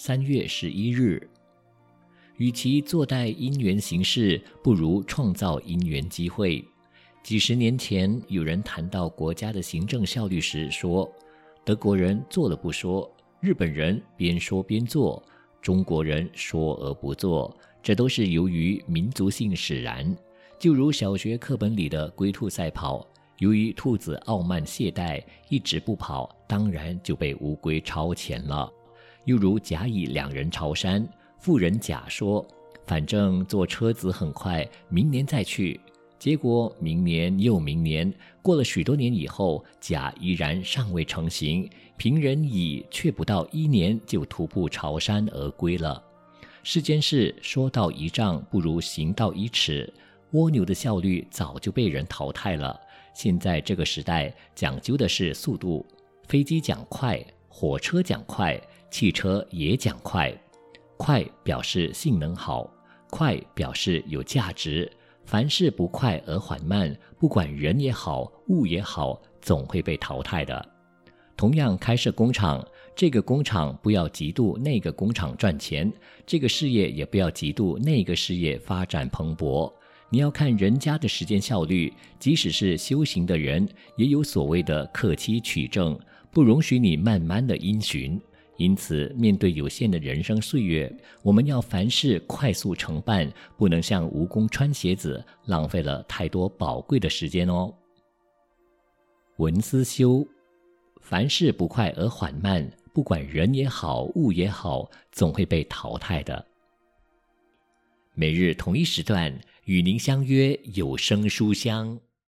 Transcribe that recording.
三月十一日。与其坐待因缘行事，不如创造因缘机会。几十年前，有人谈到国家的行政效率时说：“德国人做了不说，日本人边说边做，中国人说而不做。”这都是由于民族性使然。就如小学课本里的龟兔赛跑，由于兔子傲慢懈怠，一直不跑，当然就被乌龟超前了。又如甲乙两人朝山。妇人甲说：“反正坐车子很快，明年再去。”结果明年又明年，过了许多年以后，甲依然尚未成行，平人乙却不到一年就徒步朝山而归了。世间事说到一丈，不如行到一尺。蜗牛的效率早就被人淘汰了。现在这个时代讲究的是速度，飞机讲快，火车讲快，汽车也讲快。快表示性能好，快表示有价值。凡事不快而缓慢，不管人也好，物也好，总会被淘汰的。同样，开设工厂，这个工厂不要嫉妒那个工厂赚钱，这个事业也不要嫉妒那个事业发展蓬勃。你要看人家的时间效率，即使是修行的人，也有所谓的克期取证，不容许你慢慢的因循。因此，面对有限的人生岁月，我们要凡事快速成办，不能像蜈蚣穿鞋子，浪费了太多宝贵的时间哦。文思修，凡事不快而缓慢，不管人也好，物也好，总会被淘汰的。每日同一时段与您相约有声书香。